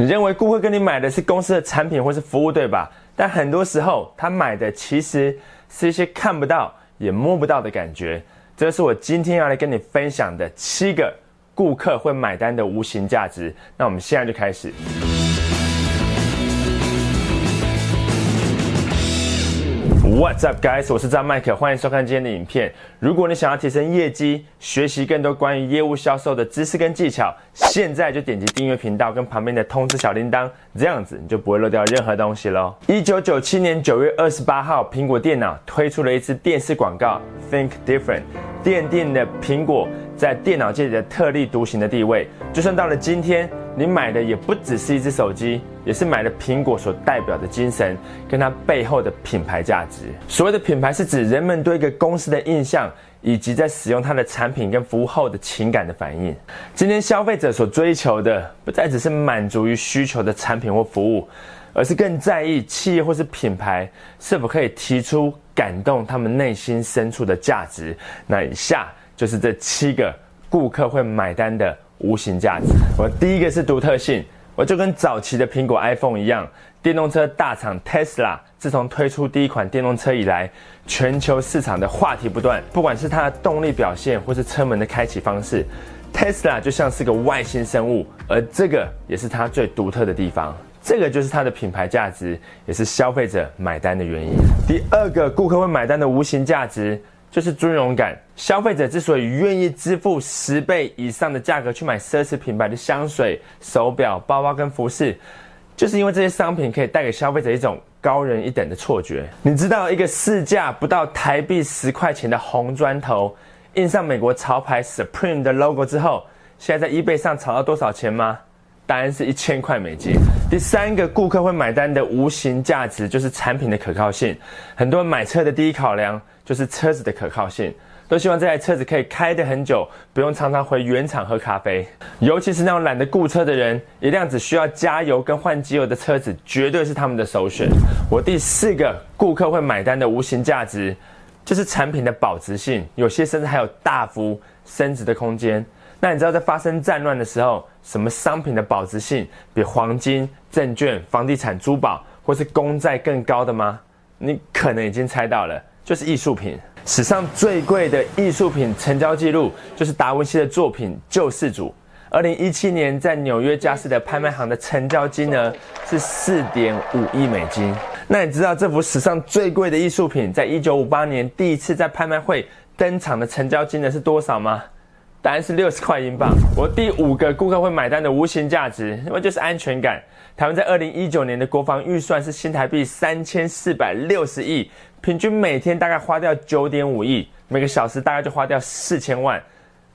你认为顾客跟你买的是公司的产品或是服务，对吧？但很多时候他买的其实是一些看不到也摸不到的感觉。这是我今天要来跟你分享的七个顾客会买单的无形价值。那我们现在就开始。What's up, guys？我是张麦克，欢迎收看今天的影片。如果你想要提升业绩，学习更多关于业务销售的知识跟技巧，现在就点击订阅频道跟旁边的通知小铃铛，这样子你就不会漏掉任何东西喽。一九九七年九月二十八号，苹果电脑推出了一支电视广告，Think Different，奠定了苹果在电脑界的特立独行的地位。就算到了今天。你买的也不只是一只手机，也是买了苹果所代表的精神，跟它背后的品牌价值。所谓的品牌，是指人们对一个公司的印象，以及在使用它的产品跟服务后的情感的反应。今天消费者所追求的，不再只是满足于需求的产品或服务，而是更在意企业或是品牌是否可以提出感动他们内心深处的价值。那以下就是这七个顾客会买单的。无形价值。我第一个是独特性，我就跟早期的苹果 iPhone 一样，电动车大厂 Tesla 自从推出第一款电动车以来，全球市场的话题不断。不管是它的动力表现，或是车门的开启方式，Tesla 就像是个外星生物，而这个也是它最独特的地方。这个就是它的品牌价值，也是消费者买单的原因。第二个顾客会买单的无形价值。就是尊荣感。消费者之所以愿意支付十倍以上的价格去买奢侈品牌的香水、手表、包包跟服饰，就是因为这些商品可以带给消费者一种高人一等的错觉。你知道一个市价不到台币十块钱的红砖头，印上美国潮牌 Supreme 的 logo 之后，现在在 eBay 上炒到多少钱吗？答案是一千块美金。第三个顾客会买单的无形价值就是产品的可靠性。很多人买车的第一考量就是车子的可靠性，都希望这台车子可以开得很久，不用常常回原厂喝咖啡。尤其是那种懒得雇车的人，一辆只需要加油跟换机油的车子绝对是他们的首选。我第四个顾客会买单的无形价值就是产品的保值性，有些甚至还有大幅升值的空间。那你知道在发生战乱的时候，什么商品的保值性比黄金、证券、房地产、珠宝或是公债更高的吗？你可能已经猜到了，就是艺术品。史上最贵的艺术品成交记录就是达文西的作品《救世主》。二零一七年在纽约佳士得拍卖行的成交金额是四点五亿美金。那你知道这幅史上最贵的艺术品，在一九五八年第一次在拍卖会登场的成交金额是多少吗？答案是六十块英镑。我第五个顾客会买单的无形价值，那么就是安全感。台湾在二零一九年的国防预算是新台币三千四百六十亿，平均每天大概花掉九点五亿，每个小时大概就花掉四千万。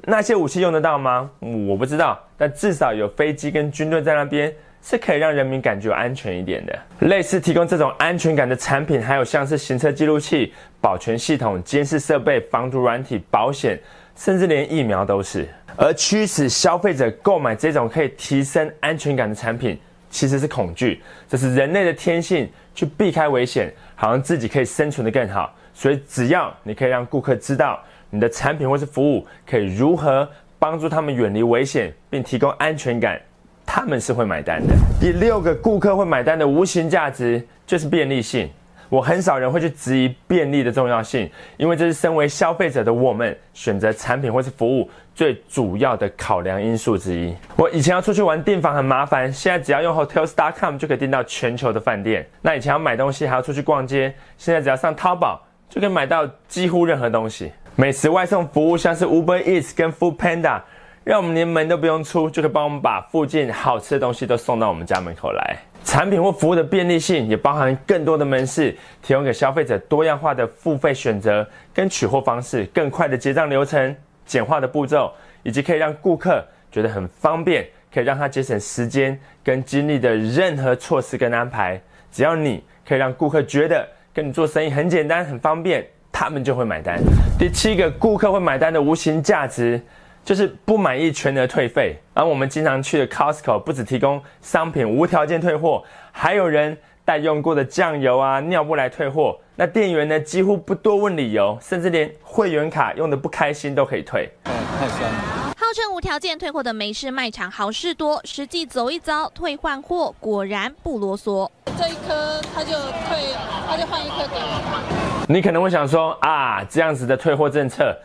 那些武器用得到吗？我不知道，但至少有飞机跟军队在那边，是可以让人民感觉安全一点的。类似提供这种安全感的产品，还有像是行车记录器、保全系统、监视设备、防毒软体、保险。甚至连疫苗都是，而驱使消费者购买这种可以提升安全感的产品，其实是恐惧。这是人类的天性，去避开危险，好像自己可以生存的更好。所以，只要你可以让顾客知道你的产品或是服务可以如何帮助他们远离危险，并提供安全感，他们是会买单的。第六个顾客会买单的无形价值就是便利性。我很少人会去质疑便利的重要性，因为这是身为消费者的我们选择产品或是服务最主要的考量因素之一。我以前要出去玩订房很麻烦，现在只要用 Hotels.com 就可以订到全球的饭店。那以前要买东西还要出去逛街，现在只要上淘宝就可以买到几乎任何东西。美食外送服务像是 Uber Eats 跟 Food Panda，让我们连门都不用出，就可以帮我们把附近好吃的东西都送到我们家门口来。产品或服务的便利性也包含更多的门市，提供给消费者多样化的付费选择跟取货方式，更快的结账流程、简化的步骤，以及可以让顾客觉得很方便，可以让他节省时间跟精力的任何措施跟安排。只要你可以让顾客觉得跟你做生意很简单、很方便，他们就会买单。第七个，顾客会买单的无形价值。就是不满意全额退费，而我们经常去的 Costco 不只提供商品无条件退货，还有人带用过的酱油啊、尿布来退货。那店员呢，几乎不多问理由，甚至连会员卡用的不开心都可以退。太酸了。号称无条件退货的美式卖场好事多，实际走一遭，退换货果然不啰嗦。这一颗他就退，他就换一颗给我。你可能会想说啊，这样子的退货政策，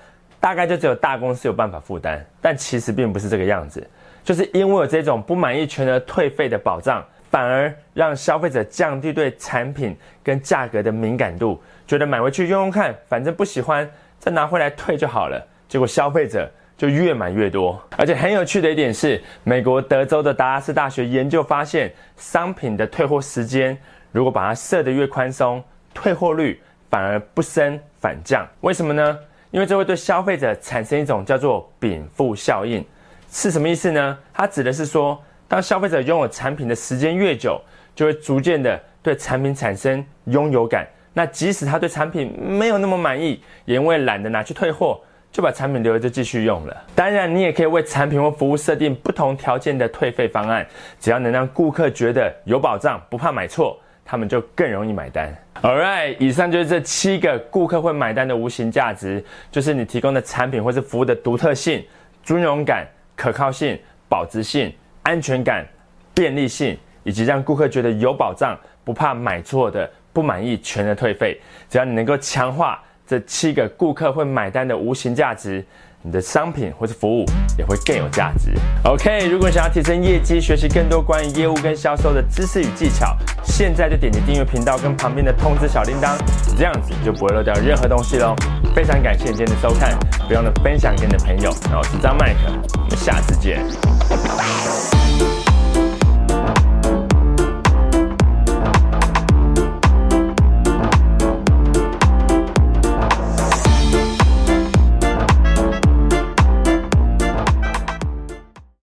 大概就只有大公司有办法负担，但其实并不是这个样子，就是因为有这种不满意全额退费的保障，反而让消费者降低对产品跟价格的敏感度，觉得买回去用用看，反正不喜欢再拿回来退就好了。结果消费者就越买越多，而且很有趣的一点是，美国德州的达拉斯大学研究发现，商品的退货时间如果把它设得越宽松，退货率反而不升反降。为什么呢？因为这会对消费者产生一种叫做禀赋效应，是什么意思呢？它指的是说，当消费者拥有产品的时间越久，就会逐渐的对产品产生拥有感。那即使他对产品没有那么满意，也因为懒得拿去退货。就把产品留着就继续用了。当然，你也可以为产品或服务设定不同条件的退费方案，只要能让顾客觉得有保障，不怕买错，他们就更容易买单。Alright，以上就是这七个顾客会买单的无形价值，就是你提供的产品或是服务的独特性、尊荣感、可靠性、保值性、安全感、便利性，以及让顾客觉得有保障、不怕买错的、不满意全额退费。只要你能够强化。这七个顾客会买单的无形价值，你的商品或是服务也会更有价值。OK，如果想要提升业绩，学习更多关于业务跟销售的知识与技巧，现在就点击订阅频道跟旁边的通知小铃铛，这样子就不会漏掉任何东西喽。非常感谢今天的收看，不用了分享给你的朋友。然后我是张麦克，我们下次见。